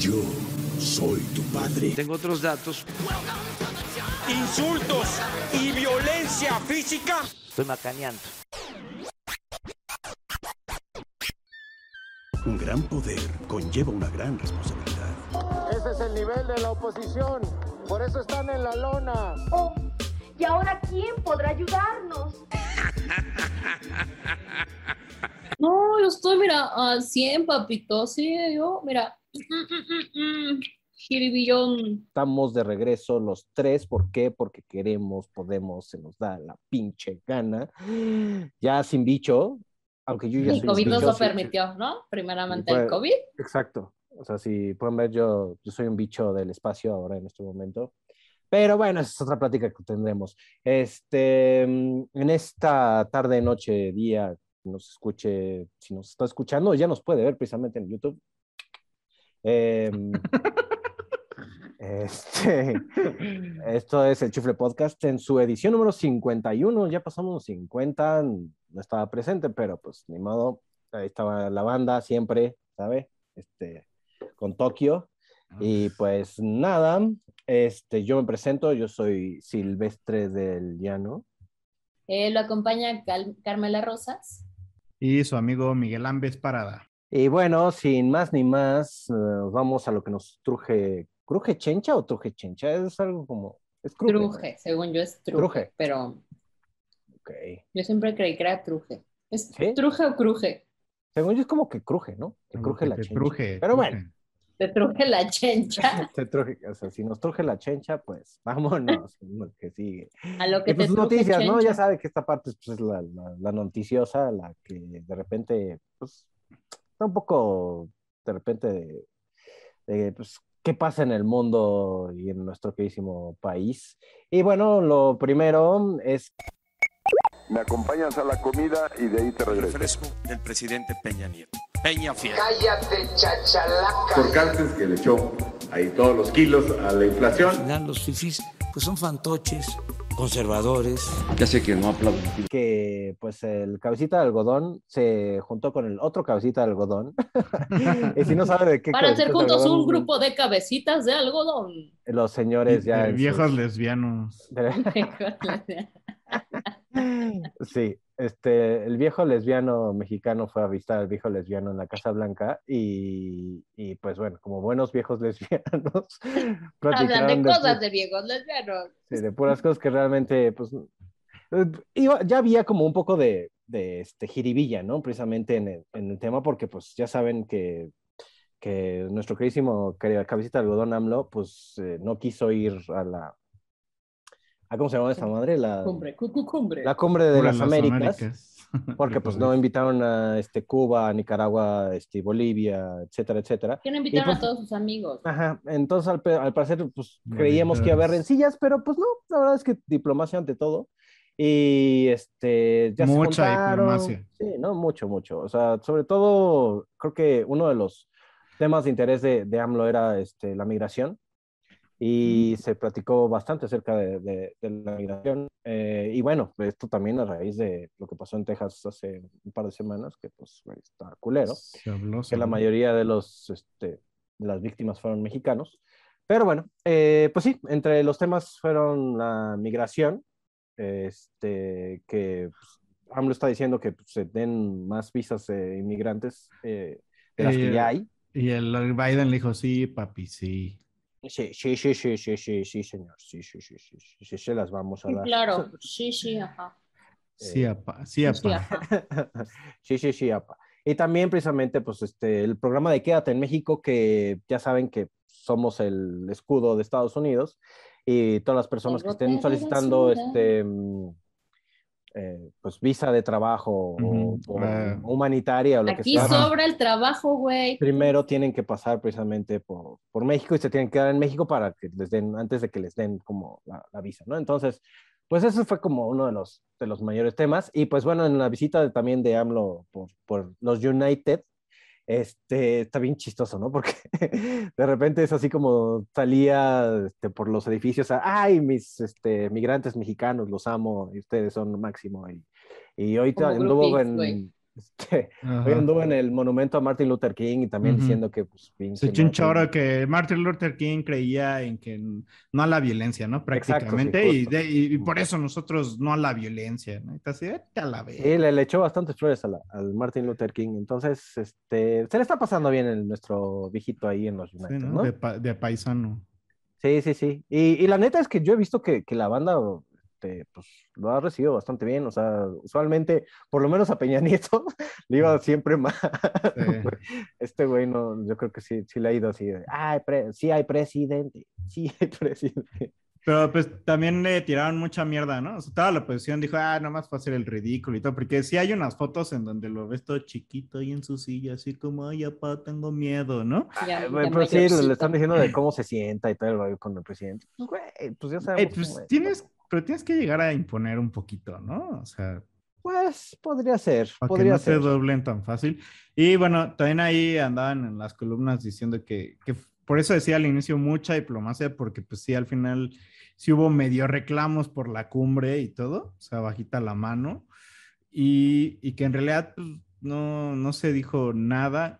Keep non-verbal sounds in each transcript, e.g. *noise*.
Yo soy tu padre. Tengo otros datos. Insultos y violencia física. Estoy macaneando. Un gran poder conlleva una gran responsabilidad. Ese es el nivel de la oposición. Por eso están en la lona. Oh, ¿y ahora quién podrá ayudarnos? *laughs* No, yo estoy, mira, al 100, papito. Sí, yo, mira. Estamos de regreso los tres. ¿Por qué? Porque queremos, podemos, se nos da la pinche gana. Ya sin bicho, aunque yo ya El soy COVID un nos bicho, lo sí, permitió, ¿no? Primeramente Sí, el COVID. Exacto. O sea, si pueden ver, yo, yo soy un bicho del espacio ahora en este momento. Pero bueno, esa es otra plática que tendremos. Este, en esta tarde, noche, día, nos escuche, si nos está escuchando, ya nos puede ver precisamente en YouTube. Em, *laughs* este, *laughs* esto es el Chufle Podcast en su edición número 51. Ya pasamos los 50, no estaba presente, pero pues ni modo. Ahí estaba la banda siempre, ¿sabe? Este, con Tokio. Y pues nada, este, yo me presento, yo soy Silvestre del Llano. Eh, lo acompaña Cal- Carmela Rosas. Y su amigo Miguel Ámbez Parada. Y bueno, sin más ni más, eh, vamos a lo que nos truje. ¿Cruje chencha o truje chencha? Es algo como. Es cruje. ¿no? Truje, según yo es truje, Truje. pero Ok. yo siempre creí que era truje. ¿Es ¿Sí? truje o cruje? Según yo es como que cruje, ¿no? Que Como cruje que la te chencha. truje, Pero truje. bueno, Te truje la chencha. *laughs* te truje, o sea, si nos truje la chencha, pues *laughs* vámonos, lo que sigue. A lo que Y pues te truje noticias, ¿no? Ya sabe que esta parte pues, es la, la- la noticiosa, la que de repente, pues, está un poco, de repente, de, de, pues, qué pasa en el mundo y en nuestro queridísimo país. Y bueno, lo primero es Me acompañas a la comida y de ahí te regreso. Fresco del presidente Peña Nieto. Peña Fiel. Cállate, chachalaca. por Cárcel que le echó ahí todos los kilos a la inflación. Al final los fifís pues son fantoches, conservadores. Ya sé que no aplauden. que, pues, el cabecita de algodón se juntó con el otro cabecita de algodón. *laughs* y si no sabe de qué Para hacer juntos un grupo de cabecitas de algodón. Los señores ya... Viejos sus- lesbianos. *laughs* *laughs* Sí, este, el viejo lesbiano mexicano fue a visitar al viejo lesbiano en la Casa Blanca y, y, pues bueno, como buenos viejos *laughs* lesbianos, Hablan de cosas pu- de viejos lesbianos. sí, de puras cosas que realmente, pues, eh, iba- ya había como un poco de, de este, jiribilla, ¿no? Precisamente en el, en el tema, porque pues ya saben que, que nuestro queridísimo cabecita de algodón AMLO, pues eh, no quiso ir a la... ¿a ¿Cómo se llama esta madre? La, Cumbre, cumbre. la cumbre de las, las Américas. Porque De pues no invitaron a este, Cuba, Nicaragua, este, Bolivia, etcétera, etcétera. Quieren invitar pues- a todos sus amigos. Ajá, entonces al, al parecer pues creíamos que iba a haber rencillas, pero pues no, la verdad es que diplomacia ante todo. Y este, ya se Mucha juntaron. diplomacia. Sí, no, mucho, mucho. O sea, sobre todo, creo que uno de los temas de interés de, de AMLO era este, la migración. Y se platicó bastante acerca de, de- de la migración. Eh, y bueno, esto también a raíz de lo que pasó en Texas hace un par de semanas, que pues está culero Se habló, se que la habló. mayoría de los este, las víctimas fueron mexicanos. Pero bueno, eh, pues sí, entre los temas fueron la migración, este, que pues, AMLO está diciendo que pues, se den más visas de inmigrantes eh, de las que Eh, ya hay. Y el Biden le dijo, sí, papi, sí. Sí, sí, sí, sí, sí, sí, sí, señor, sí, sí, sí, sí, sí, sí, se las vamos a Sí, dar. claro, sí, sí, ajá. Sí, Eh, apa, sí, apa. sí, sí, sí, apa. Y también precisamente, pues, este, el programa de Quédate en México, que ya saben que somos el escudo de Estados Unidos y todas las personas que estén solicitando, este, mm, eh, pues, visa de trabajo o- Ujú. o, Ah. humanitaria o lo Aquí que sea, sobra el trabajo, güey. primero tienen que pasar precisamente por, por México y se tienen que quedar en México para que les den, antes de que les den como la, la visa, ¿no? Entonces, pues eso fue como uno de los, de los mayores temas. Y pues bueno, en la visita de- también de AMLO por, por los United, este, está bien chistoso, ¿no? Porque *laughs* de repente es así como salía este, por los edificios, a, ay, mis este, migrantes mexicanos, los amo, y ustedes son lo máximo. Y, y Como anduvo en, güey. Este, hoy anduvo en el monumento a Martin Luther King y también diciendo que pues Se echó un choro que Martin Luther King creía en que no a la violencia, ¿no? Prácticamente. y, de- por eso nosotros no a la violencia, ¿no? "Vete a la vez. Sí, le, le echó bastantes flores a la- al Martin Luther King. Entonces, este, se le está pasando bien el, nuestro viejito ahí en los Sí, United, ¿no? ¿no? De, pa- de paisano. Sí, sí, sí. Y, y la neta es que yo he visto que, que la banda este, pues, lo ha recibido bastante bien. O sea, usualmente, por lo menos a Peña *laughs* Nieto, le iba siempre mal. *laughs* Este güey no, yo creo que sí, sí le ha ido así. de, Ay, pre- sí hay presidente, sí hay *laughs* presidente. Pero pues también le tiraron mucha mierda, ¿no? O sea, toda la oposición dijo, ah, nomás fue hacer el ridículo y todo, porque sí hay unas fotos en donde lo ves todo chiquito ahí en su silla, así como, ay, papá, tengo miedo, ¿no? Ya- ya pero sí, le, están diciendo de cómo se sienta y todo el rollo con el presidente. Pues, güey, pues ya Eh, sabemos. pues cómo es. tienes, pero tienes que llegar a imponer un poquito, ¿no? O sea, Pues podría ser, para que podría no ser. se doblen tan fácil. Y bueno, también ahí andaban en las columnas diciendo que, que por eso decía al inicio mucha diplomacia, porque pues sí, al final sí hubo medio reclamos por la cumbre y todo, o sea, bajita la mano, y, y que en realidad pues, no, no se dijo nada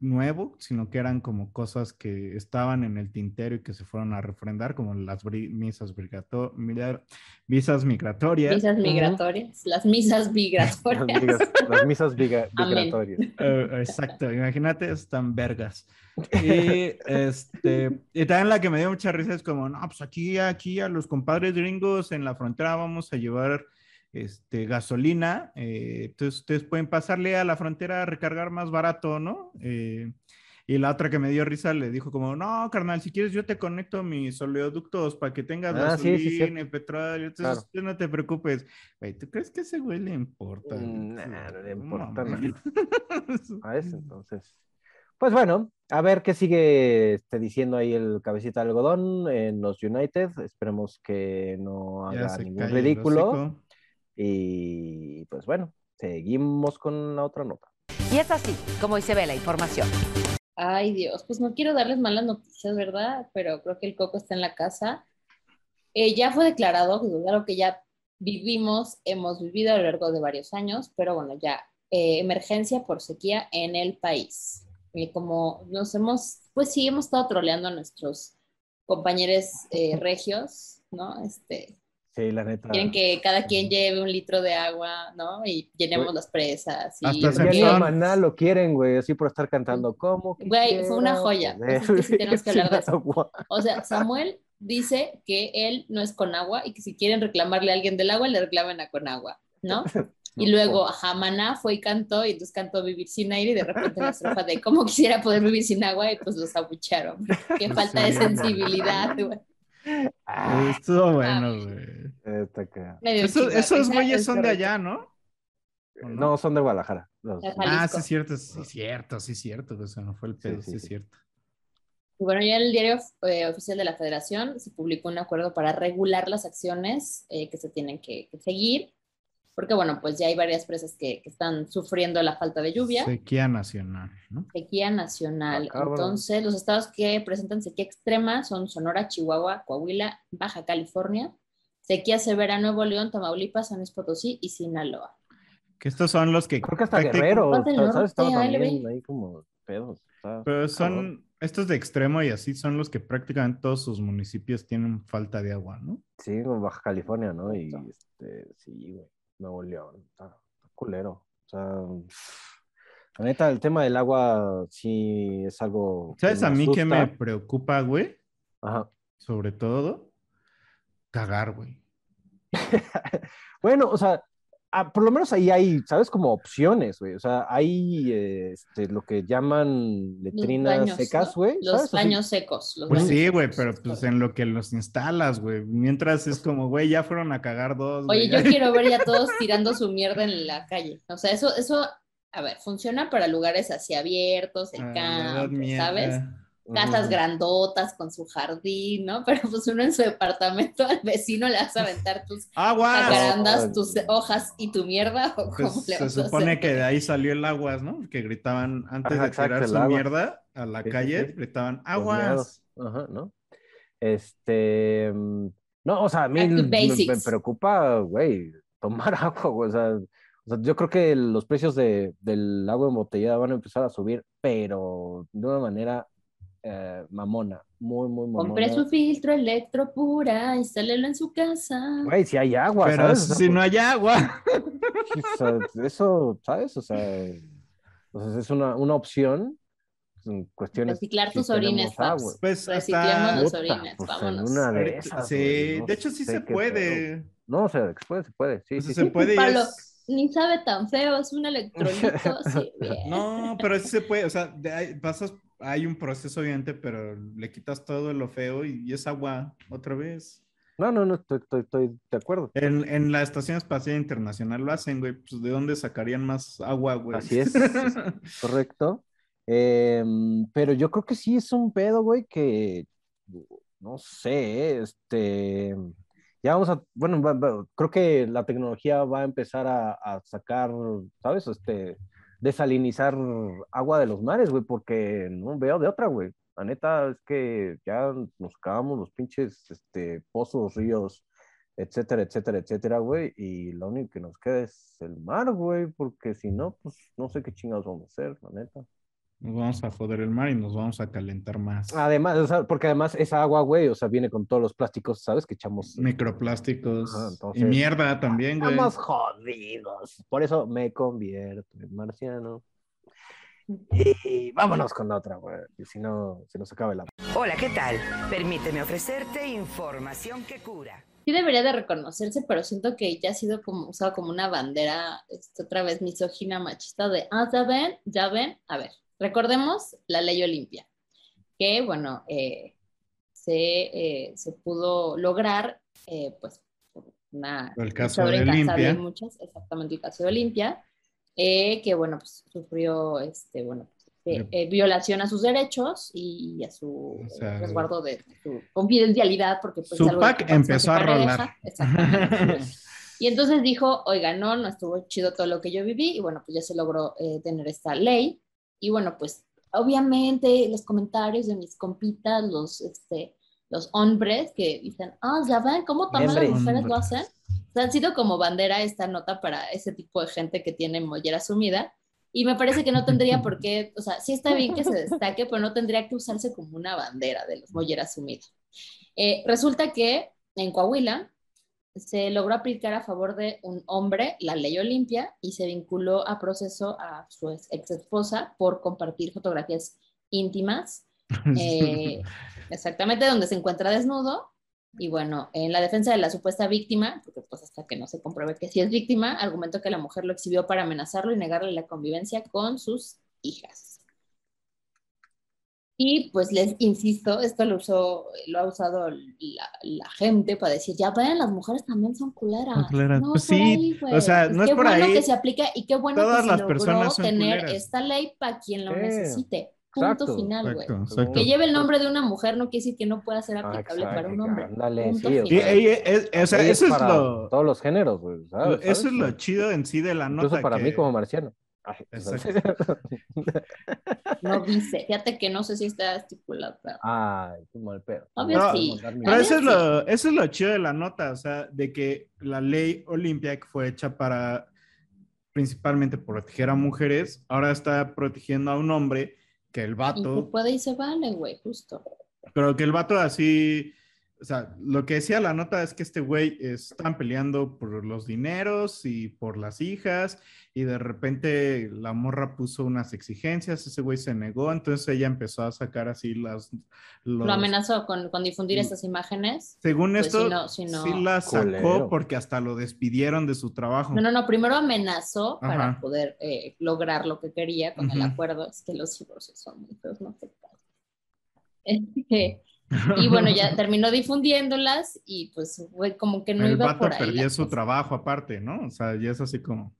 nuevo, sino que eran como cosas que estaban en el tintero y que se fueron a refrendar, como las bri- misas, visas migratorias. Misas migratorias, las misas *laughs* Las, migratorias. migas- las misas *laughs* migratorias. Eh, exacto, imagínate, están vergas. *laughs* Y, este, y también la que me dio mucha risa es como, no, pues aquí, aquí a los compadres gringos en la frontera vamos a llevar este, gasolina, eh, entonces ustedes pueden pasarle a la frontera a recargar más barato, ¿no? Eh, y la otra que me dio risa le dijo como, no, carnal, si quieres yo te conecto mis oleoductos para que tengas Ah, sí, sí, gasolina cierto. y petróleo, entonces Claro. no te preocupes. Güey, ¿tú crees que a ese güey le importa? Mm, nah, no le importa mames. *laughs* ¿Sabes? Entonces, pues bueno, a ver qué sigue este, diciendo ahí el cabecita de algodón en los United. Esperemos que no haga ningún ridículo. Y pues bueno, seguimos con la otra nota. Y es así como hoy se ve la información. Ay, Dios, pues no quiero darles malas noticias, ¿verdad? Pero creo que el coco está en la casa. Eh, ya fue declarado, algo que ya vivimos, hemos vivido a lo largo de varios años, pero bueno, ya, eh, emergencia por sequía en el país. Y como nos hemos, pues sí, hemos estado troleando a nuestros compañeros eh, regios, ¿no? Este, Sí, la neta. quieren que cada quien lleve un litro de agua, ¿no? Y llenemos Güey. las presas. Y, Hasta Maná lo quieren, güey, así por estar cantando. ¿Cómo? Güey, fue una joya. Pues es que sí tenemos que hablar de eso. *laughs* O sea, Samuel dice que él no es con agua y que si quieren reclamarle a alguien del agua, le reclamen a con agua, ¿no? *laughs* Y luego, ajá, Maná fue y cantó, y entonces cantó Vivir sin aire, y de repente la estrofa de cómo quisiera poder vivir sin agua, y pues los abucharon. *laughs* Qué falta de sensibilidad, güey. Estuvo bueno, güey. acá. Medio Esos, güeyes es son de allá, ¿no? ¿O No, son de Guadalajara. los- De Ah, sí, es cierto, sí, es cierto, sí, es cierto. O sea, no fue el pedo, sí, sí, es sí. cierto. Y bueno, ya en el diario eh, oficial de la Federación se publicó un acuerdo para regular las acciones eh, que se tienen que, que seguir, porque bueno, pues ya hay varias presas que, que están sufriendo la falta de lluvia. Sequía nacional, ¿no? Sequía nacional. Ah. Entonces, los estados que presentan sequía extrema son Sonora, Chihuahua, Coahuila, Baja California, sequía severa Nuevo León, Tamaulipas, San Luis Potosí y Sinaloa. Que estos son los que. Creo que hasta Guerrero, ¿sabes? norte, Estaba también ahí como pedos. está Pero son. cabrón. Estos de extremo y así son los que prácticamente todos sus municipios tienen falta de agua, ¿no? Sí, como Baja California, ¿no? Y este, sí, güey. Nuevo León. Está, está culero. O sea, la neta, el tema del agua sí es algo. ¿Sabes a mí qué me preocupa, güey? Ajá. Sobre todo, cagar, güey. *laughs* Bueno, o sea, ah, por lo menos ahí hay, ¿sabes? Como opciones, güey. O sea, hay eh, este, lo que llaman letrinas baños, secas, ¿no? güey. Los ¿sabes? Baños secos. Los Pues baños sí, güey, pero pues en lo que los instalas, güey. Mientras es como, güey, ya fueron a cagar dos. Oye, yo quiero ver ya *laughs* todos tirando su mierda en la calle. O sea, eso, eso, a ver, funciona para lugares así abiertos, el Ah, edad campo, mierda. Casas grandotas con su jardín, ¿no? *laughs* Pero pues uno en su departamento al vecino le vas a aventar tus ¡Aguas! tus hojas y tu mierda, o Pues, cómo le se supone hacer? que de ahí salió el aguas, ¿no? Que gritaban antes Ajá, de exacto, tirar su agua. mierda a la Sí, calle, sí. gritaban aguas. Ajá, ¿no? Este. mm, No, o sea, a mí me, preocupa, güey, tomar *laughs* agua, güey. O sea, O sea, yo creo que los precios de, del agua embotellada van a empezar a subir, pero de una manera eh, mamona, muy, muy mamona. Compré su filtro electropura, instálelo en su casa. Güey, si hay agua, Pero ¿sabes? Si pues, no hay agua. *laughs* eso, ¿sabes? O sea, o sea, es una, una opción en cuestiones. Reciclar si tus orines, Paps. agua. Pues Reciclemos hasta... los orines, pues, vámonos. una de esas, sí, güey, no de hecho sí se puede. No, o sea, se puede, se puede, sí, O sea, sí, se sí. puede Pablo, es- Ni sabe tan feo, es un electrolito. *laughs* sí, bien. No, pero sí se puede, o sea, ahí pasas, hay un proceso obviamente, pero le quitas todo lo feo y, y es agua otra vez. No, no, no, estoy, estoy, estoy de acuerdo. En, en la Estación Espacial Internacional lo hacen, güey, pues ¿de dónde sacarían más agua, güey? Así es, *laughs* correcto. Em, pero yo creo que sí es un pedo, güey, que no sé, este, ya vamos a, bueno, va- va- creo que la tecnología va a empezar a, a sacar, ¿sabes? Este, desalinizar agua de los mares, güey, porque no veo de otra, güey. La neta es que ya nos acabamos los pinches, este, pozos, ríos, etcétera, etcétera, etcétera, güey, y lo único que nos queda es el mar, güey, porque si no, pues no sé qué chingados vamos a hacer, la neta. Nos vamos a joder el mar y nos vamos a calentar más. Además, o sea, porque además esa agua, güey, o sea, viene con todos los plásticos, ¿sabes? Que echamos. Microplásticos Ajá, entonces- y mierda también, güey. Estamos jodidos. Por eso me convierto en marciano. Y vámonos con la otra, güey. Y si no, se nos acaba el agua. Hola, ¿qué tal? Permíteme ofrecerte información que cura. Sí debería de reconocerse, pero siento que ya ha sido como usado como una bandera, este, otra vez misógina, machista, de, ah, ya ven, ya ven. A ver, recordemos la ley Olimpia, que, bueno, eh, se, eh, se pudo lograr, eh, pues, una... El caso de Olimpia. muchas, exactamente el caso de Olimpia, eh, que, bueno, pues, sufrió, este, bueno, eh, eh, violación a sus derechos y a su O sea, resguardo de, de su confidencialidad, porque pues Su algo pack que empezó a rolar. Exactamente. Y entonces dijo, oiga, no, no estuvo chido todo lo que yo viví, y bueno, pues ya se logró eh, tener esta ley. Y bueno, pues obviamente los comentarios de mis compitas, los, este, los hombres que dicen, ah, ya ven cómo también las mujeres lo hacen. O sea, han sido como bandera esta nota para ese tipo de gente que tiene mollera sumida. Y me parece que no tendría por qué, o sea, sí está bien que se destaque, pero no tendría que usarse como una bandera de los molleras sumidas. Eh, resulta que en Coahuila se logró aplicar a favor de un hombre la ley Olimpia y se vinculó a proceso a su ex, ex esposa por compartir fotografías íntimas, *laughs* eh, exactamente donde se encuentra desnudo. Y bueno, en la defensa de la supuesta víctima, porque pues hasta que no se compruebe que sí es víctima, argumentó que la mujer lo exhibió para amenazarlo y negarle la convivencia con sus hijas. Y pues les insisto, esto lo, usó, lo ha usado la, la gente para decir, ya ven, las mujeres también son culeras. Son culeras. No Pues por sí, ahí, güey. o sea, Pues no es qué por bueno ahí. que se aplica y qué bueno Todas que las se logró personas son tener culeras. esta ley para quien lo necesite. Punto Exacto, final, güey. Que lleve el nombre de una mujer no quiere decir que no pueda ser Ah, aplicable para un hombre. ándale, Punto sí, o Y, final. y- es- o sea, eso es lo, Todos los géneros, güey. ¿sabes? eso es lo chido en sí de la nota. Incluso para que- mí como marciano. *laughs* No dice. Fíjate que no sé si está estipulado, pero Ay, qué mal pedo. Obvio No, sí. Pero eso es, lo, eso es lo chido de la nota, o sea, de que la ley Olimpia que fue hecha para principalmente proteger a mujeres, ahora está protegiendo a un hombre que el Y vato, puede y se vale, güey, justo. pero que el vato así, o sea, lo que decía la nota es que este güey están peleando por los dineros y por las hijas y de repente la morra puso unas exigencias, ese güey se negó, entonces ella empezó a sacar así las... Lo los- amenazó con, con difundir Mm. estas imágenes. Según Pues, esto, si no- si no- sí la sacó Culero. porque hasta lo despidieron de su trabajo. No, no, no. Primero amenazó para Ajá. poder eh, lograr lo que quería con el Ujú. acuerdo. Es que los divorcios son muy feos, no sé. *laughs* Este, y bueno, ya *laughs* terminó difundiéndolas y pues, güey, como que no el iba vato por ahí. perdía su cosa. trabajo aparte, ¿no? O sea, ya es así como...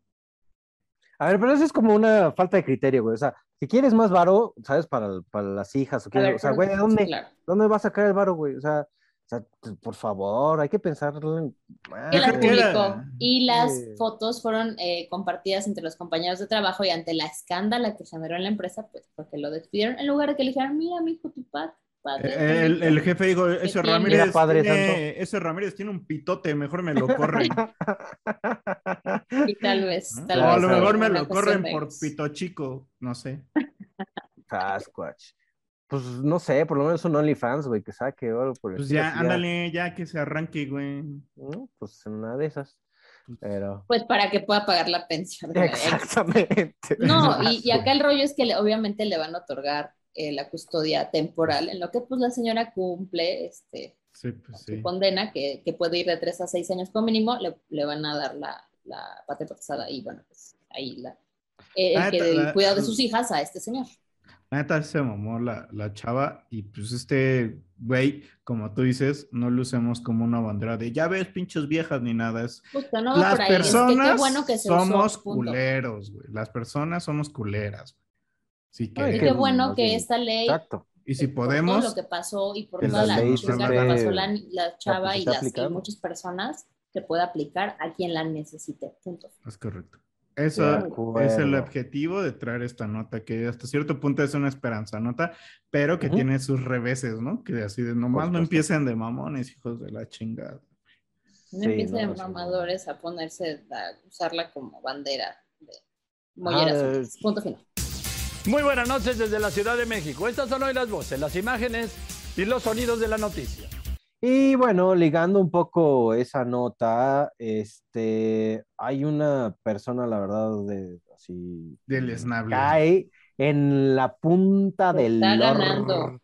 A ver, pero eso es como una falta de criterio, güey. O sea, si quieres más varo, ¿sabes? Para, para las hijas, o, quieres- ver, o sea, güey, ¿de sí, dónde, claro. ¿dónde va a sacar el varo, güey? O sea, o sea, t- por favor, hay que pensarlo. en- que Yo las publicó y las Sí. fotos fueron eh, compartidas entre los compañeros de trabajo y ante la escándala que generó en la empresa, pues porque lo despidieron en lugar de que le dijeran, mira, mi hijo, tu pack, Eh, el, el, jefe dijo, ese Ramírez, tiene, ese Ramírez tiene un pitote, mejor me lo corren. *laughs* y tal vez. Tal o vez a lo mejor me lo corren por pito chico, no sé. *laughs* Sasquatch. Pues no sé, por lo menos un OnlyFans, güey, que saque o algo por Pues ya, ándale, ya que se arranque, güey. Pues una de esas. Pero... Pues para que pueda pagar la pensión. *laughs* Exactamente. No, y, y, acá el rollo es que le, obviamente le van a otorgar eh, la custodia temporal, en lo que pues la señora cumple este, sí, pues, su condena, que, que, puede ir de tres a seis años como mínimo, le, le van a dar la, la patria potestad y bueno, pues ahí la, eh, el, que de sus hijas a este señor. La neta se mamó la, la, chava y pues este güey, como tú dices, no lo usemos como una bandera de ya ves pinches viejas ni nada. Es, no las personas es que bueno que somos usó, culeros, güey. Las personas somos culeras. Sí, que, Ay, qué bueno que esta ley Exacto. Y si podemos. Por todo lo que pasó y por toda la chinga que pasó la, la chava y, las, y muchas personas, que pueda aplicar a quien la necesite. Punto. Es correcto. Eso es el objetivo de traer esta nota, que hasta cierto punto es una esperanza nota, pero que uh -huh. tiene sus reveses, ¿no? Que así de nomás no empiecen de mamones, hijos de la chingada. No sí, empiecen no, mamadores a ponerse, a usarla como bandera de molleras. Ah, punto final. Muy buenas noches desde la Ciudad de México. Estas son hoy las voces, las imágenes y los sonidos de la noticia. Y bueno, ligando un poco esa nota, este, hay una persona, la verdad, de así. Deleznable. Cae en la punta Se del está orto. ganando.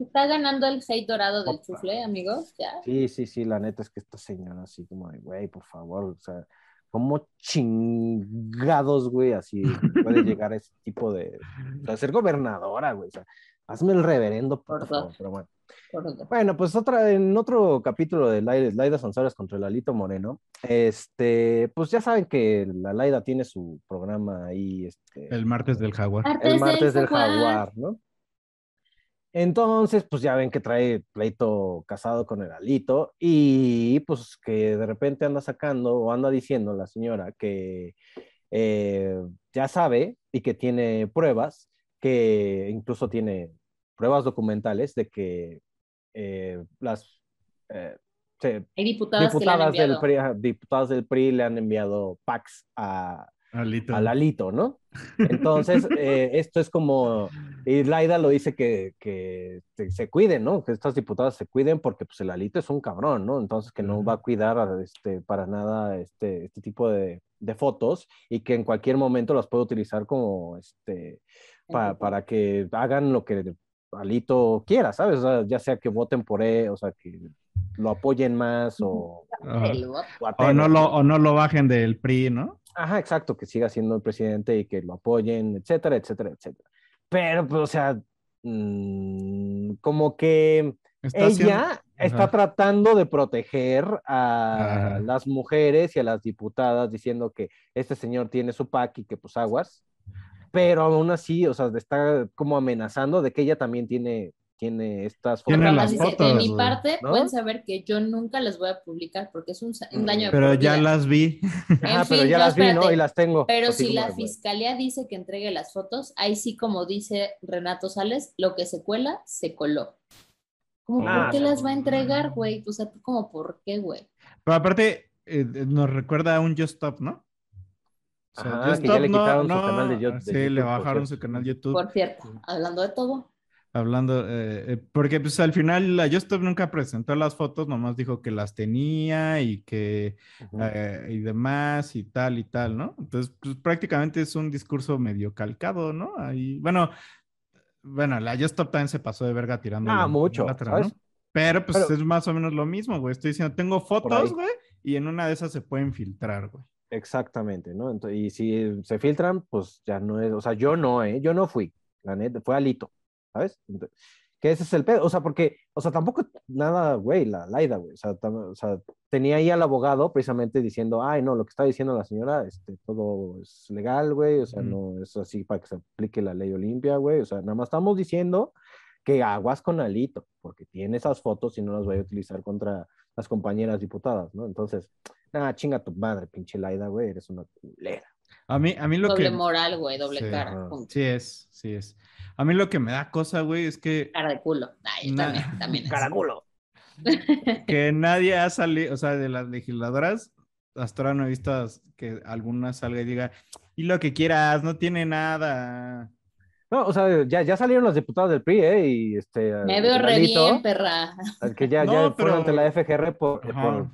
Está ganando el hate dorado del chufle, amigos. ¿Ya? Sí, sí, sí, la neta es que esta señora así como de, güey, por favor, o sea, ¿cómo chingados, güey, así puede llegar a ese tipo de, o sea, ser gobernadora, güey, o sea, hazme el reverendo, por, favor, pero bueno. Bueno, pues otra, en otro capítulo de Laida, Laida Sanzares contra el Alito Moreno, este, pues ya saben que la Laida tiene su programa ahí. Este, el martes del jaguar. Martes el martes del del jaguar, ¿no? Entonces, pues ya ven que trae pleito casado con el Alito y pues que de repente anda sacando o anda diciendo la señora que eh, ya sabe y que tiene pruebas, que incluso tiene pruebas documentales de que eh, las eh, diputadas, que del. PRI, diputadas del PRI le han enviado packs a, Alito. al Alito, ¿no? Entonces, eh, esto es como, y Laida lo dice que, que se, se cuiden, ¿no? Que estas diputadas se cuiden porque pues el Alito es un cabrón, ¿no? Entonces que no va a cuidar este, para nada este, este tipo de, de fotos y que en cualquier momento las puede utilizar como, este, pa, para que hagan lo que Alito quiera, ¿sabes? O sea, ya sea que voten por él, o sea, que lo apoyen más o... O a O no, lo, o no lo bajen del PRI, ¿no? Ajá, exacto, que siga siendo el presidente y que lo apoyen, etcétera, etcétera, etcétera. Pero, pues, o sea, mm, como que Está ella haciendo- está tratando de proteger a Ajá. las mujeres y a las diputadas diciendo que este señor tiene su PAC y que pues aguas, pero aún así, o sea, está como amenazando de que ella también tiene, tiene estas Tiene Porque las fotos, de mi parte, ¿no? pueden saber que yo nunca les voy a publicar porque es un, un daño de Pero ya las vi. En *laughs* pero fin, ya no, las vi, ¿no? Y las tengo. Pero si la fiscalía dice que entregue las fotos, ahí sí, como dice Renato Sales, lo que se cuela, se coló. Como, Ah, ¿por qué las va a entregar, güey? O sea, tú como, ¿por qué, güey? Pero aparte, eh, nos recuerda a un Just Stop, ¿no? O sea, Ajá, Just que ya Stop le no- quitaron su no- canal de de Sí, YouTube, le bajaron su canal YouTube. Por cierto, hablando de todo. Hablando, eh, eh, porque pues al final la Just Stop nunca presentó las fotos, nomás dijo que las tenía y que eh, y demás y tal y tal, ¿no? Entonces, pues prácticamente es un discurso medio calcado, ¿no? Ahí, bueno, bueno, la Just Stop también se pasó de verga tirando. Ah, la- mucho, la ¿sabes? ¿no? Pero pues Pero- es más o menos lo mismo, güey. Estoy diciendo, tengo fotos, güey, y en una de esas se pueden filtrar, güey. Exactamente, ¿no? Ento- y si se filtran, pues ya no es, o sea, yo no, ¿eh? Yo no fui, la neta, fue Alito, ¿sabes? Ent- que ese es el pedo, o sea, porque, o sea, tampoco nada, güey, la Laida, güey, o sea, o sea, tenía ahí al abogado precisamente diciendo, ay, no, lo que está diciendo la señora, este, todo es legal, güey, o sea, Ujú. no es así para que se aplique la ley Olimpia, güey, o sea, nada más estamos diciendo que aguas con Alito, porque tiene esas fotos y no las voy a utilizar contra las compañeras diputadas, ¿no? Entonces, nada, chinga tu madre, pinche Laida, güey, eres una culera. A mí, a mí lo doble que... moral, güey, doble Sí, cara. punto. Sí es, sí es. A mí lo que me da cosa, güey, es que, Cara de culo. Ay, Na- también, también *laughs* es. Caraculo. *laughs* que nadie ha salido, o sea, de las legisladoras, hasta ahora no he visto que alguna salga y diga, y lo que quieras, no tiene nada. No, o sea, ya, ya salieron los diputados del PRI, ¿eh? Y este. Me veo re Lalito, bien, perra. Que ya, *laughs* No, ya fueron ante la FGR por, por-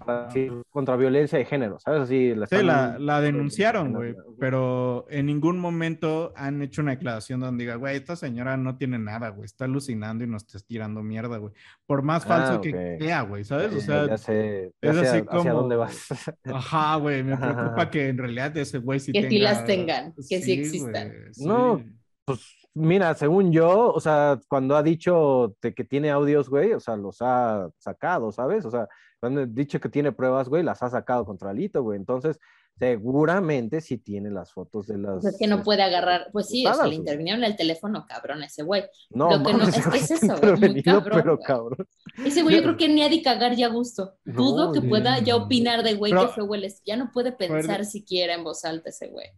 contra violencia de género, ¿sabes? Así la Sí, están- la, la denunciaron, en- güey, pero en ningún momento han hecho una declaración donde diga, güey, esta señora no tiene nada, güey, está alucinando y nos está tirando mierda, güey. Por más Ah, falso que sea, güey, ¿sabes? O sea, ya sé, ya es así hacia como- dónde vas. *laughs* Ajá, güey, me preocupa ajá. que en realidad ese güey sí Que tenga... sí las tengan, que sí existan. sí. No, pues mira, según yo, o sea, cuando ha dicho de que tiene audios, güey, o sea, los ha sacado, ¿sabes? O sea, cuando ha dicho que tiene pruebas, güey, las ha sacado contra Alito, güey. Entonces, seguramente sí tiene las fotos de las. Pues es que no puede agarrar. Pues sí, o sea, le güey. intervinieron el teléfono, cabrón, ese güey. No, Lo que no- es que es güey, eso, güey, muy intervenido, cabrón, pero güey. cabrón. Ese güey yo creo que ni ha de cagar ya gusto. No, Dudo que güey. pueda ya opinar de güey Pero- que fue hueles. Ya no puede pensar Fuerte. siquiera en voz alta ese güey.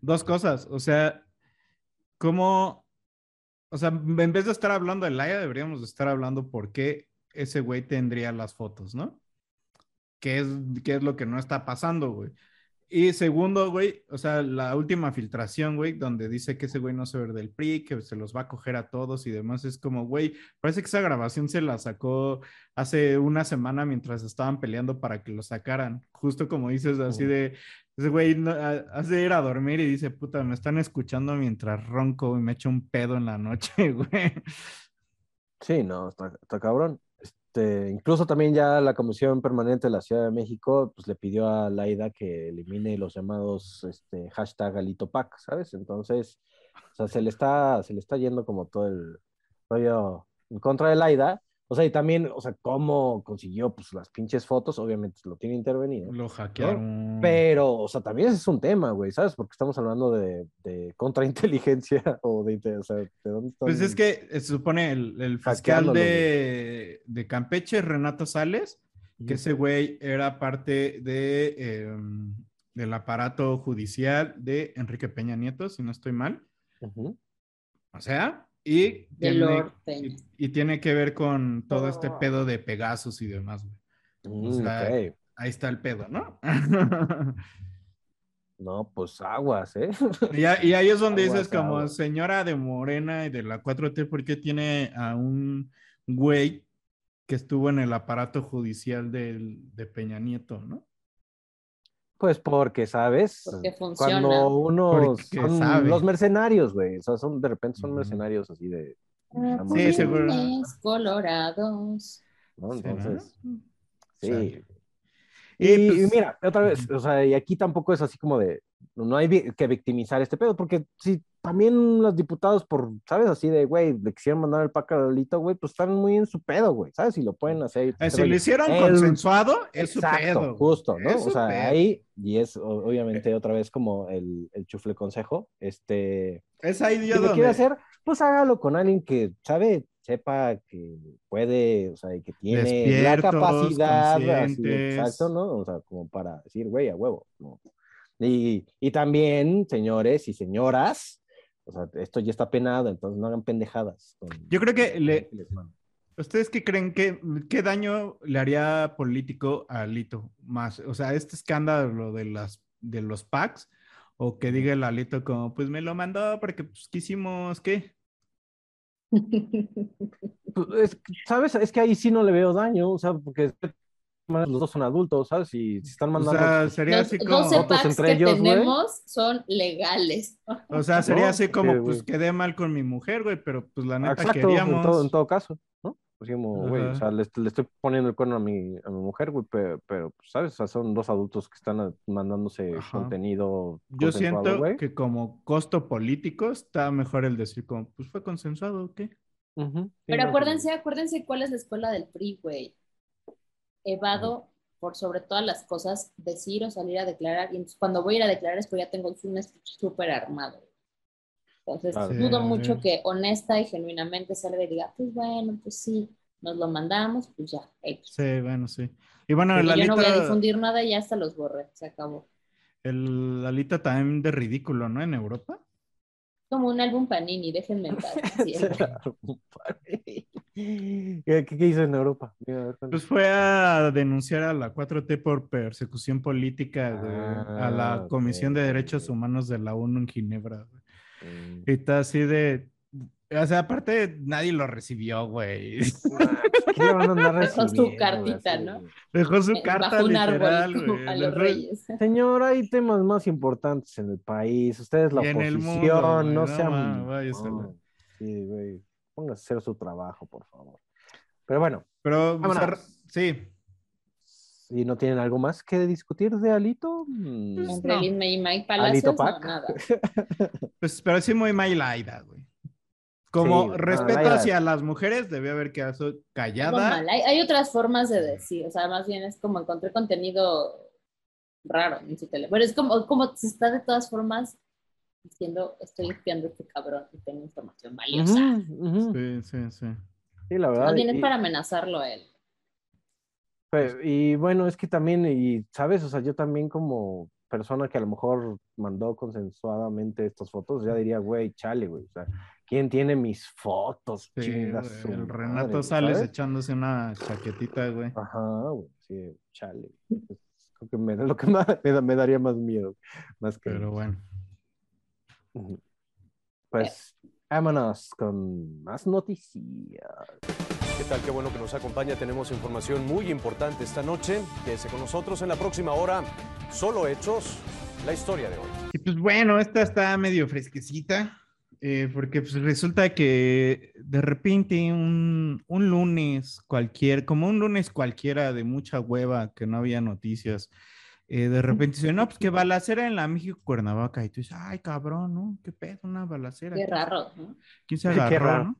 Dos cosas, o sea, ¿cómo? O sea, en vez de estar hablando de Laia, deberíamos de estar hablando por qué ese güey tendría las fotos, ¿no? ¿Qué es, qué es lo que no está pasando, güey? Y segundo, güey, o sea, la última filtración, güey, donde dice que ese güey no se ve del PRI, que se los va a coger a todos y demás, es como, güey, parece que esa grabación se la sacó hace una semana mientras estaban peleando para que lo sacaran. Justo como dices, así de, ese güey no- hace ir a dormir y dice, puta, me están escuchando mientras ronco y me echo un pedo en la noche, *laughs* güey. Sí, no, está, está cabrón. Este, incluso también ya la Comisión Permanente de la Ciudad de México pues, le pidió a Laida que elimine los llamados este, hashtag AlitoPac, ¿sabes? Entonces, o sea, se le está, se le está yendo como todo el rollo en contra de Laida. O sea, y también, o sea, cómo consiguió pues las pinches fotos, obviamente lo tiene intervenido. Lo hackearon. Pero, o sea, también ese es un tema, güey, ¿sabes? Porque estamos hablando de, de contrainteligencia *laughs* o de, o sea, ¿de dónde están? Pues es que se supone el, el fiscal de, de Campeche, Renato Sales, que ese güey era parte de, eh, del aparato judicial de Enrique Peña Nieto, si no estoy mal. O sea, y De tiene, y, y tiene que ver con todo este pedo de Pegasus y demás, güey. O Mm, sea, ahí está el pedo, ¿no? *laughs* No, pues aguas, ¿eh? Y, a- y ahí es donde Aguas, dices como aguas. señora de Morena y de la 4T, ¿por qué tiene a un güey que estuvo en el aparato judicial del- de Peña Nieto, no? Pues porque, ¿sabes? Porque funciona. Cuando unos Porque son sabe. los mercenarios, güey, o sea, son, de repente son mercenarios así de... Sí, seguro. Colorados. ¿no? Sí. Entonces, sí. Chale. Y, Y, pues, y mira, otra vez, o sea, y aquí tampoco es así como de, no hay que victimizar este pedo, porque si también los diputados, por, ¿sabes? Así de, güey, le quisieron mandar el Lolito, güey, pues están muy en su pedo, güey, ¿sabes? Si lo pueden hacer. eh, si lo hicieron El- consensuado, es su Exacto, pedo. güey. justo, ¿no? Es O su sea, pedo. ahí, y es obviamente otra vez como el, el chufle consejo, este, Es ahí si día lo quiere hacer, pues hágalo con alguien que sabe, sepa que puede, o sea, que tiene la capacidad, así, exacto, ¿no? O sea, como para decir, güey, a huevo, ¿no? Y, y también, señores y señoras, o sea, esto ya está penado, entonces no hagan pendejadas. con- Yo creo que le-. ¿Ustedes qué creen que qué daño le haría político a Alito más? O sea, este escándalo de las de los packs o que diga el Alito como pues me lo mandó porque pues quisimos qué? *laughs* Pues, ¿Sabes? Es que ahí sí no le veo daño, o sea, porque los dos son adultos, ¿sabes? Y si están O mandando sea, sería Los así como 12 Fotos packs entre que ellos, güey. tenemos son legales. o sea, sería No, así como sí, pues güey. quedé mal con mi mujer, güey, pero pues la neta Exacto, en queríamos. todo, en todo caso, ¿no? Así como, güey, o sea, le, le estoy poniendo el cuerno a mi, a mi mujer, güey, pero, pero, pues, ¿sabes? O sea, son dos adultos que están ah, mandándose Ajá. contenido Yo siento güey. que como costo político está mejor el decir como pues fue consensuado, ¿o ¿qué? Sí, Pero no, acuérdense, acuérdense cuál es la escuela del PRI, güey. Evado por sobre todas las cosas decir o salir a declarar. Y entonces cuando voy a ir a declarar es porque ya tengo un speech súper armado. Entonces Claro. dudo Sí. mucho que honesta y genuinamente salga y diga, pues bueno, pues sí, nos lo mandamos, pues ya. X. Sí, bueno, sí. Y bueno, el yo no voy a difundir nada y ya hasta los borré, se acabó. el Alita también de ridículo, ¿no? En Europa. Como un álbum Panini, déjenme en paz. *laughs* ¿Qué, qué hizo en Europa? Ver. Pues fue a denunciar a la 4T por persecución política, güey, a la Ah, Comisión de Derechos. Humanos de la ONU en Ginebra. Mm. Y está así de... O sea, aparte, nadie lo recibió, güey. *laughs* ¿Qué le van a andar Dejó su cartita, así? ¿no? Dejó su Eh, carta bajo un literal, árbol güey. a los reyes. *laughs* Señor, hay temas más importantes en el país. Ustedes la Y en el oposición, mundo, no no sean. sí, güey. Póngase a hacer su trabajo, por favor. Pero bueno, Pero, o sea, Vámonos. sí, si no tienen algo más que discutir de Alito, mm, Pues, Entre no. Y Mike Alito Palacios, no, Pac. nada. *laughs* pues, pero sí muy Mailaida, güey. Como Sí, respeto hacia las mujeres, debió haber quedado callada. mal. Hay, hay otras formas de decir, o sea, más bien es como encontré contenido raro en su tele. Pero es como, como se está de todas formas diciendo, estoy espiando a este cabrón y tengo información valiosa. Sí, sí, sí. Sí, la verdad. Más bien es y- para amenazarlo a él. Pues, y bueno, es que también, y sabes, o sea, yo también como persona que a lo mejor mandó consensuadamente estas fotos, ya diría, güey, chale, güey, o sea, ¿quién tiene mis fotos? Sí, el Renato Sales ¿sabes? echándose una chaquetita, güey. Ajá, güey, sí, chale. Es lo que me, lo que más, me, da- me daría más miedo, más que... Pero bueno. Ujú. Pues, vámonos con más noticias. ¿Qué tal? Qué bueno que nos acompaña. Tenemos información muy importante esta noche. Quédese con nosotros en la próxima hora. Solo hechos, la historia de hoy. Y pues bueno, esta está medio fresquecita, eh, porque pues resulta que de repente un, un lunes cualquier, como un lunes cualquiera de mucha hueva, que no había noticias, eh, de repente dice, no, pues que *laughs* balacera en la México Cuernavaca, y tú dices, ay cabrón, ¿no? ¿Qué pedo? Una balacera. Qué ¿Quién se- raro, ¿no? ¿Quién se *laughs* Qué agarró, raro. no?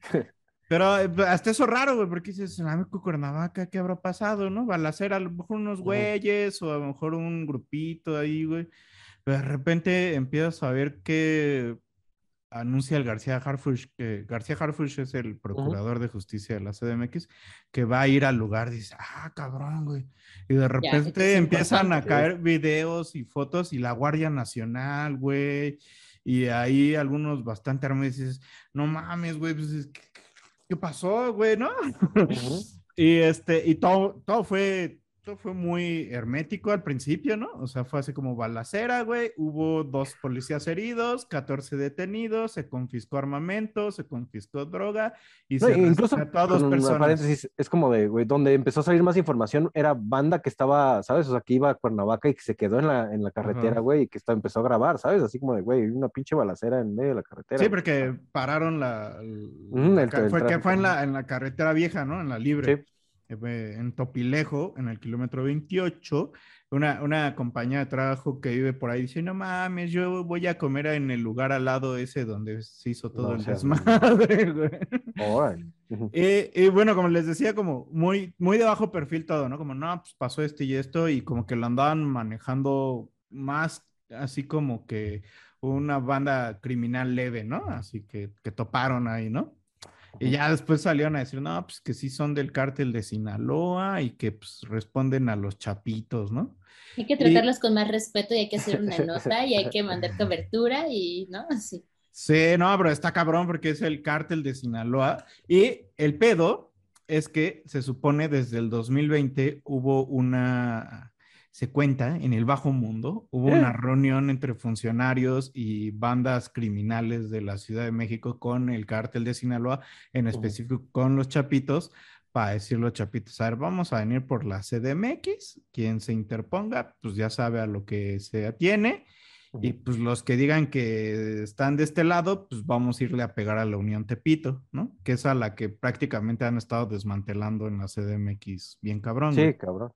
*laughs* Pero eh, hasta eso raro, güey, porque dices, en la México Cuernavaca, ¿qué habrá pasado, no? Balacera, a lo mejor unos güeyes, o a lo mejor un grupito ahí, güey. Pero de repente empiezas a ver que anuncia el García Harfush, que García Harfush es el procurador de justicia de la CDMX, que va a ir al lugar, dice, ah, cabrón, güey. Y de repente empiezan a importante. caer videos y fotos y la Guardia Nacional, güey. Y ahí algunos bastante armados dices, no mames, güey, pues, ¿qué pasó, güey, no? *laughs* Y este, y todo, todo fue, fue muy hermético al principio, ¿no? O sea, fue así como balacera, güey. Hubo dos policías heridos, 14 detenidos, se confiscó armamento, se confiscó droga y No, se incluso, rescató a dos personas. es como de, güey, donde empezó a salir más información era banda que estaba, ¿sabes? O sea, que iba a Cuernavaca y que se quedó en la, en la carretera, Ajá. güey, y que está, empezó a grabar, ¿sabes? Así como de, güey, una pinche balacera en medio de la carretera. Sí, güey. porque pararon la, el- el fue, que fue en la, en la carretera vieja, ¿no? En la libre. Sí. Eh, en Topilejo, en el kilómetro 28, una, una compañía de trabajo que vive por ahí dice, no mames, yo voy a comer en el lugar al lado ese donde se hizo todo No el desmadre, *laughs* güey. Y, *laughs* y bueno, como les decía, como muy, muy de bajo perfil todo, ¿no? Como, no, pues pasó esto y esto, y como que lo andaban manejando más así como que una banda criminal leve, ¿no? Así que, que toparon ahí, ¿no? Y ya después salieron a decir, no, pues que sí son del cártel de Sinaloa y que pues responden a los chapitos, ¿no? Hay que tratarlos con más respeto y hay que hacer una nota y hay que mandar cobertura y, ¿no? *laughs* Así. Sí, no, pero está cabrón porque es el cártel de Sinaloa. Y el pedo es que se supone desde el 2020 hubo una, se cuenta, en el bajo mundo, hubo una reunión entre funcionarios y bandas criminales de la Ciudad de México con el cártel de Sinaloa, en específico con los chapitos, para decir los chapitos, a ver, vamos a venir por la CDMX, quien se interponga, pues ya sabe a lo que se atiene. Y pues los que digan que están de este lado, pues vamos a irle a pegar a la Unión Tepito, ¿no? Que es a la que prácticamente han estado desmantelando en la CDMX bien cabrón. Sí, güey. cabrón.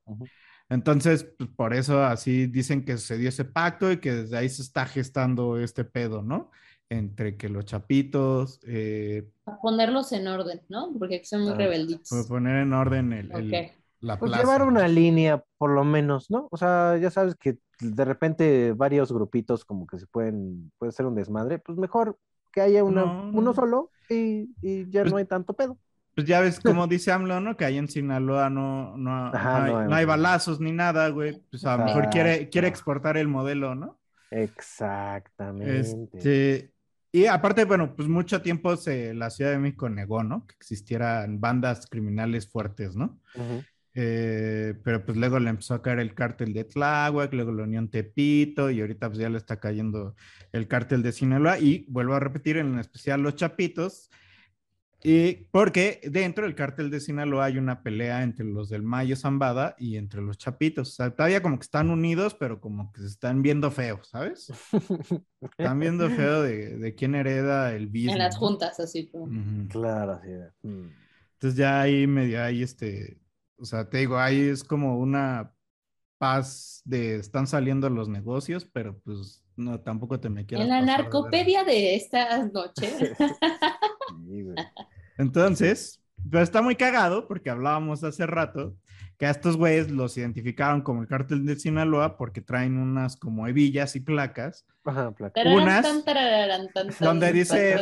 Entonces, pues por eso así dicen que sucedió ese pacto y que desde ahí se está gestando este pedo, ¿no? Entre que los chapitos, eh, A ponerlos en orden, ¿no? Porque son muy Ah, rebelditos. poner en orden el, la Pues plaza. llevar una línea, por lo menos, ¿no? O sea, ya sabes que de repente varios grupitos como que se pueden, puede ser un desmadre, pues mejor que haya una, No, uno no. solo y, y ya Pues- no hay tanto pedo. Pues ya ves *laughs* como dice AMLO, ¿no? Que ahí en Sinaloa no, no, Ajá, no hay, no hay- no hay balazos ni nada, güey. Pues a lo mejor quiere, quiere exportar el modelo, ¿no? Exactamente. Este, y aparte, bueno, pues mucho tiempo se, la Ciudad de México negó, ¿no? Que existieran bandas criminales fuertes, ¿no? Ujú. Eh, pero pues luego le empezó a caer el cártel de Tláhuac, luego la Unión Tepito y ahorita pues ya le está cayendo el cártel de Sinaloa y vuelvo a repetir en especial los Chapitos y porque dentro del cártel de Sinaloa hay una pelea entre los del Mayo Zambada y entre los Chapitos, o sea, todavía como que están unidos pero como que se están viendo feos, ¿sabes? *laughs* Están viendo feo de, de quién hereda el En business. las ¿no? juntas, así. pues. Claro, así de, mm. Entonces ya ahí medio hay este, o sea, te digo, ahí es como una paz de están saliendo los negocios, pero pues no, tampoco te me quieras En la pasar de narcopedia de esta noche. *laughs* Sí, güey. Entonces, pero está muy cagado porque hablábamos hace rato que a estos güeyes los identificaron como el cártel de Sinaloa porque traen unas como hebillas y placas Ajá, placa. Tararán, Unas donde dice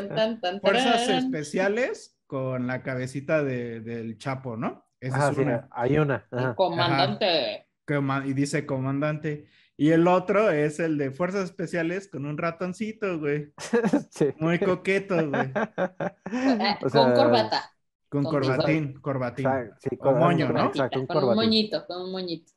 fuerzas especiales con la cabecita de- del Chapo, ¿no? Esa Ajá, es sí, una. hay una. El comandante. Coma- y dice comandante. Y el otro es el de fuerzas especiales con un ratoncito, güey. *laughs* Sí. Muy coqueto, güey. Eh, O sea, con corbata. Con Con corbatín, corbatín. Exacto, sí, O moño, ¿no? corbatita, Exacto, un con un moñito, con un moñito.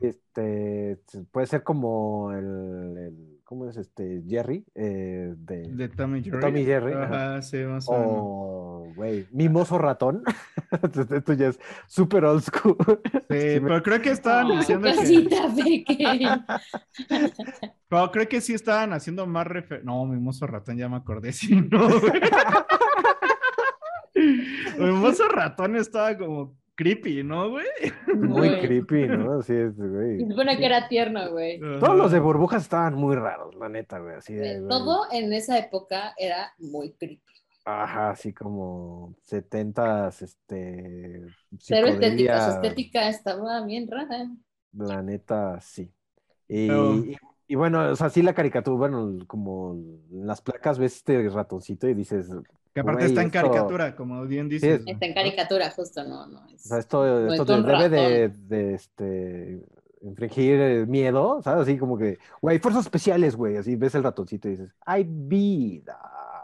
Este, puede ser como el, el- ¿cómo es este? Jerry, eh, de, De Tommy Jerry. Tommy Jerry, Ajá, sí, más o menos. o, güey, Mimoso Ratón. *laughs* Esto ya es súper old school. *laughs* Sí, pero creo que estaban Ay, diciendo que. *laughs* Pero creo que sí estaban haciendo más refer... No, Mimoso Ratón, ya me acordé, sí, no. Mimoso Ratón estaba como creepy, ¿no, güey? Muy Güey. creepy, ¿no? Así es, güey. Se supone que era tierno, güey. Todos los de burbujas estaban muy raros, la neta, güey. Así de, güey. Todo en esa época era muy creepy. Ajá, así como setentas, este. Pero estética, su estética estaba bien rara. La neta, sí. Y, y- y bueno, o sea, sí la caricatura, bueno, como en las placas ves este ratoncito y dices, Que aparte Güey, está en esto- caricatura, como bien dices. es- Está en caricatura, justo, no, no. o Es, sea, esto, no esto es de un debe de, este, infringir miedo, ¿sabes? Así como que, güey, fuerzas especiales, güey, así ves el ratoncito y dices, ¡ay, vida!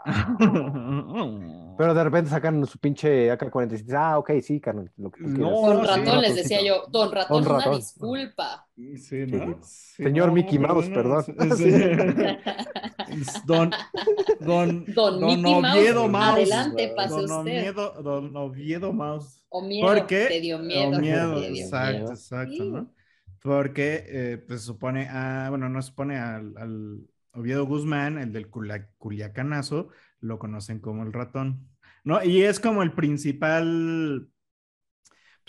*laughs* Pero de repente sacan su pinche AK-47 y dices, ah, ok, sí, carnal, lo que tú quieras. No, Don sí. Ratón les decía yo, Don Ratón, Don una Ratón. disculpa. Sí, ¿no? Sí, Señor no, Mickey Mouse, perdón. Sí. Es Don, *laughs* don, Don Mickey Mouse, Oviedo Mouse. adelante, pase don usted. Oviedo, don Oviedo Mouse. O miedo, Porque te dio miedo. o miedo, te dio exacto, miedo. exacto, Sí. ¿no? Porque pues, se supone, ah, bueno, no se supone al, al Oviedo Guzmán, el del Culiacanazo, lo conocen como el ratón, ¿no? Y es como el principal,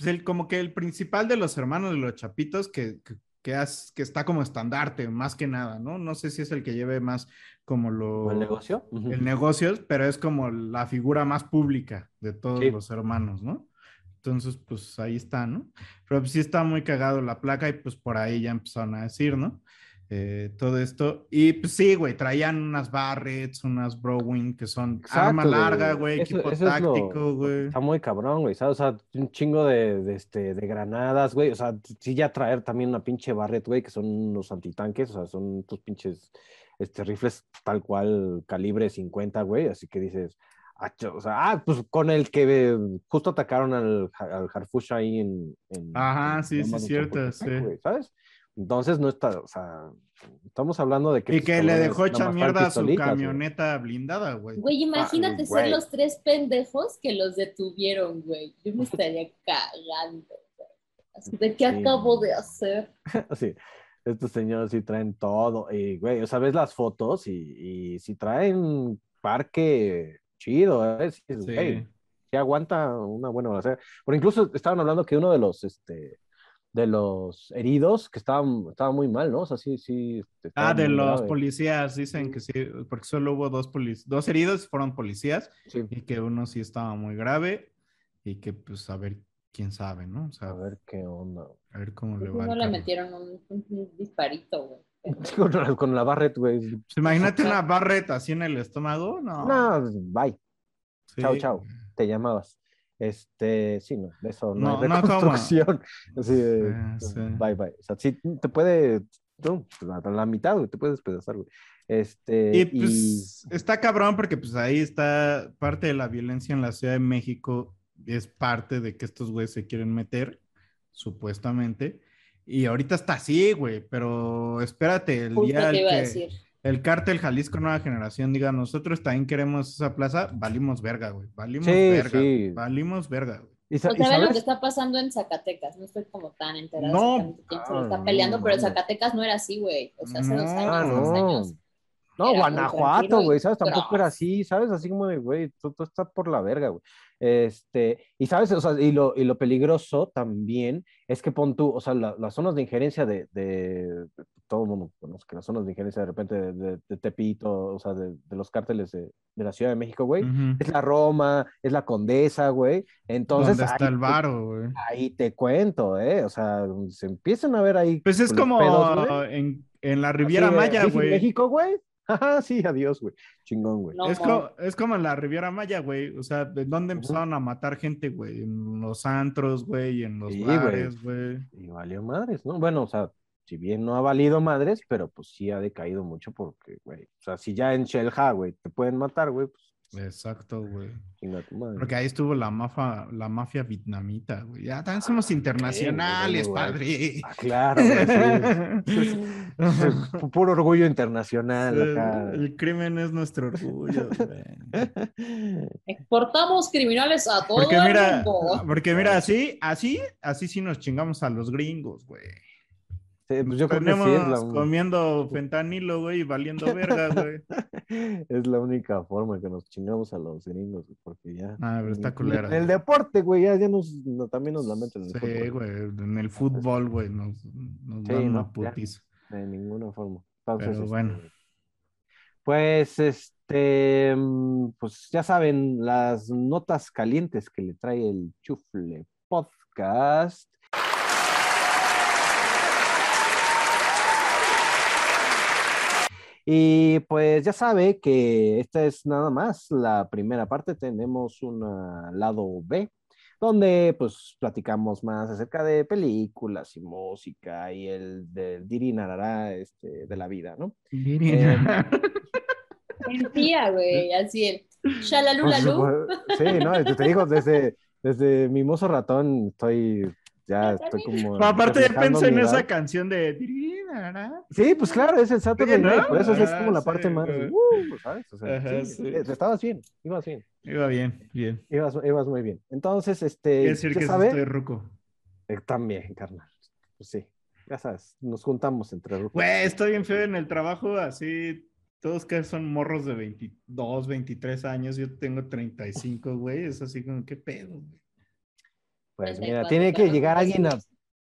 pues el, como que el principal de los hermanos de los chapitos que, que, que has- que está como estandarte, más que nada, ¿no? No sé si es el que lleve más como lo... ¿O el negocio? El negocio, pero es como la figura más pública de todos Sí. los hermanos, ¿no? Entonces, pues ahí está, ¿no? Pero pues, sí está muy cagado la placa y pues por ahí ya empezaron a decir, ¿no? Eh, todo esto. Y pues sí, güey, traían unas Barretts, unas Browning, que son arma larga, güey, Eso- equipo eso es lo- táctico, güey. Está muy cabrón, güey, ¿sabes? O sea, un chingo de, de, este, de granadas, güey. O sea, sí ya traer también una pinche Barret, güey, que son unos antitanques, o sea, son estos pinches este, rifles tal cual calibre 50, güey. Así que dices, ah, o sea, ah, pues con el que eh, justo atacaron al, al Harfush ahí en... en- Ajá, en- sí, sí, cierto, sí. güey, ¿sabes? Entonces no está, o sea, estamos hablando de que... Y que le dejó hecha mierda a su güey. camioneta blindada, güey. Güey, imagínate Ah, ser güey. los tres pendejos que los detuvieron, güey. Yo me estaría cagando. güey. Así de qué Sí. acabo de hacer. *laughs* Sí, estos señores sí traen todo. Y, güey, o sea, ves las fotos y, y si traen parque chido, ¿eh? Sí, Sí. güey, sí aguanta una buena balacera. Pero incluso estaban hablando que uno de los, este, de los heridos que estaban, estaba muy mal, ¿no? O sea, sí, sí. este, Ah, de los grave. policías, dicen que sí, porque solo hubo dos policías, dos heridos fueron policías Sí. y que uno sí estaba muy grave y que pues a ver quién sabe, ¿no? O sea, A ver qué onda. a ver cómo le va. no le metieron un, un disparito, güey. *laughs* Con la, con la Barret, güey. Pues, imagínate una barreta así en el estómago, no. No, bye. Sí. Chao, chao. Te llamabas. Este, sí, no, eso no, No, hay no, *laughs* reconstrucción. Así de, Sí, sí. bye, bye. O sea, sí te puede, no, a la mitad, güey, te puedes despedazar, güey. Este, Y pues está cabrón porque pues ahí está parte de la violencia en la Ciudad de México, es parte de que estos güeyes se quieren meter, supuestamente. Y ahorita está así, güey, pero espérate, el Justo día te iba a que decir. El cártel Jalisco Nueva Generación diga, nosotros también queremos esa plaza, valimos verga, güey, valimos Sí, verga, sí. valimos verga, güey. y sa- O y sea, ven lo que está pasando en Zacatecas. No estoy como tan enterada No. quién se lo Ah, está no, peleando, pero en. Zacatecas no era así, güey. O sea, hace dos No, años, Ah, dos no. años. No, Guanajuato, güey, ¿sabes? Tampoco era así, ¿sabes? Así como de, güey, tú, tú estás por la verga, güey. Este, y sabes, o sea, y lo, y lo peligroso también es que pon tú, o sea, la- las zonas de injerencia de, de, todo el mundo conoce que las zonas de injerencia de repente de, de- de Tepito, o sea, de, de los cárteles de, de la Ciudad de México, güey, es la Roma, es la Condesa, güey. Entonces, ¿Dónde está ahí el varo, güey? Ahí te cuento, ¿eh? O sea, se empiezan a ver ahí. Pues es como pedos, en, en la Riviera Así Maya, "Visit güey. México, güey. Ajá, sí, adiós, güey. Chingón, güey. No, Es, co- es como en la Riviera Maya, güey. O sea, ¿de dónde empezaron a matar gente, güey? En los antros, güey, en los Sí, bares, güey. Y valió madres, ¿no? Bueno, o sea, si bien no ha valido madres, pero pues sí ha decaído mucho porque, güey, o sea, si ya en Shelha, güey, te pueden matar, güey, pues Exacto, güey. Porque ahí estuvo la mafia, la mafia vietnamita, güey. Ya también somos internacionales, güey. padre. Ah, claro, güey, sí. *laughs* Pu- Puro orgullo internacional acá. El crimen es nuestro orgullo, güey. Exportamos criminales a todo Porque el mira, mundo. porque mira, así, así, así sí nos chingamos a los gringos, güey. Sí, pues yo creo que Tenemos sí es la, comiendo fentanilo, güey, y valiendo verga, *laughs* güey. es la única forma que nos chingamos a los gringos, porque ya. Ah, pero está culera. En el deporte, güey, ya, ya nos, no- también nos lamentan en el Sí, fútbol. güey, en el fútbol, güey, nos, nos Sí, dan no, una ya. putiza. De ninguna forma. Entonces, Pero este, bueno. Pues, este, mm, pues ya saben, las notas calientes que le trae el Chufle Podcast. Y pues ya sabe que esta es nada más la primera parte. Tenemos un lado B, donde pues platicamos más acerca de películas y música y el del Diri Narará este, de la vida, ¿no? Eh, Mentira, güey. Así el shalalulalú. pues, sí, no, te te digo, desde, desde mi mozo ratón estoy, ya estoy como... Aparte ya pensé en esa canción de... Sí, pues claro, es el Saturday Sí, ¿no? Night, por eso es como la parte sí, más, uh, ¿sabes? O sea, Ajá, sí, sí. estabas bien, ibas bien, Iba bien, bien. ibas, ibas muy bien. Entonces, este, Quiere decir ya que sabe, estoy ruco. eh, también, carnal, pues sí, ya sabes, nos juntamos entre rucos. Güey, estoy bien feo en el trabajo, así... Todos que son morros de 22, 23 años, yo tengo 35, güey. Es así como, ¿qué pedo, güey? Pues mira, tiene que llegar alguien a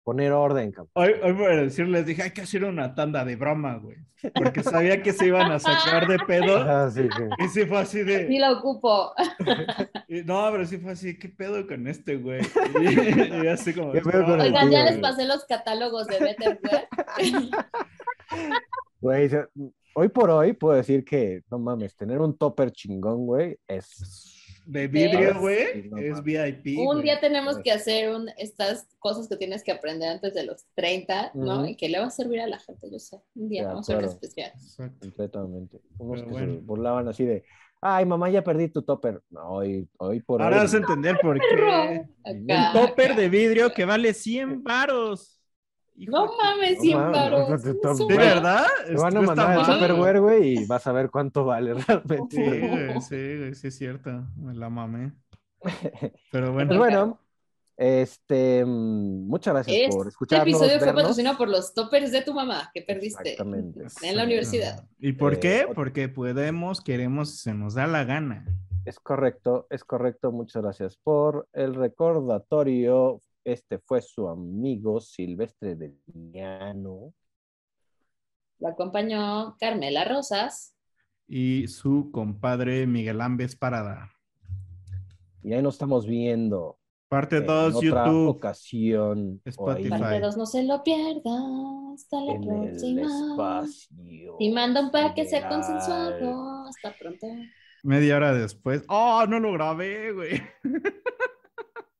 poner orden, cabrón. Hoy, hoy por decirles, dije, hay que hacer una tanda de broma, güey. Porque sabía que se iban a sacar de pedo. *laughs* Ah, sí, sí. Y sí fue así Sí de. la ocupo. *laughs* y- No, pero sí fue así, ¿qué pedo con este, güey? Y, y así como. ¿Qué pedo con el Oigan, ya tío, les güey? pasé los catálogos de Better. *laughs* Güey, se- hoy por hoy puedo decir que, no mames, tener un topper chingón, güey, es... De vidrio, güey. es. VIP. Un día tenemos que hacer un, estas cosas que tienes que aprender antes de los 30, ¿no? Y que le va a servir a la gente, yo sé. Un día vamos a hacer un especial. Exacto. Completamente. Unos Pero que se burlaban así de, ay, mamá, ya perdí tu topper. No, hoy, hoy por Ahora hoy. vas a entender por *laughs* qué. Acá, topper acá. de vidrio que vale 100 varos. Hijo No mames, No 100 mames, varos. no, ¿De verdad? Te van a mandar el Tupperware, güey, y vas a ver cuánto vale realmente. Sí, güey. sí, güey, sí es cierto. Me la mamé. *laughs* Pero bueno. Pues bueno, este, mm, muchas gracias por Este escucharnos, episodio fue patrocinado por los toppers de tu mamá que perdiste Exactamente. en la universidad. ¿Y por Eh, qué? Porque podemos, queremos, se nos da la gana. Es correcto, es correcto. Muchas gracias por el recordatorio. Este fue su amigo Silvestre del Llano. Lo acompañó Carmela Rosas. Y su compadre Miguel Ámbez Parada. Y ahí nos estamos viendo. Parte en 2, otra YouTube. ocasión. Spotify. Parte 2, no se lo pierda. Hasta la en el próxima. espacio. Y manda un pack que sea consensuado. Hasta pronto. Media hora después. ¡Oh, no lo grabé, güey! *laughs*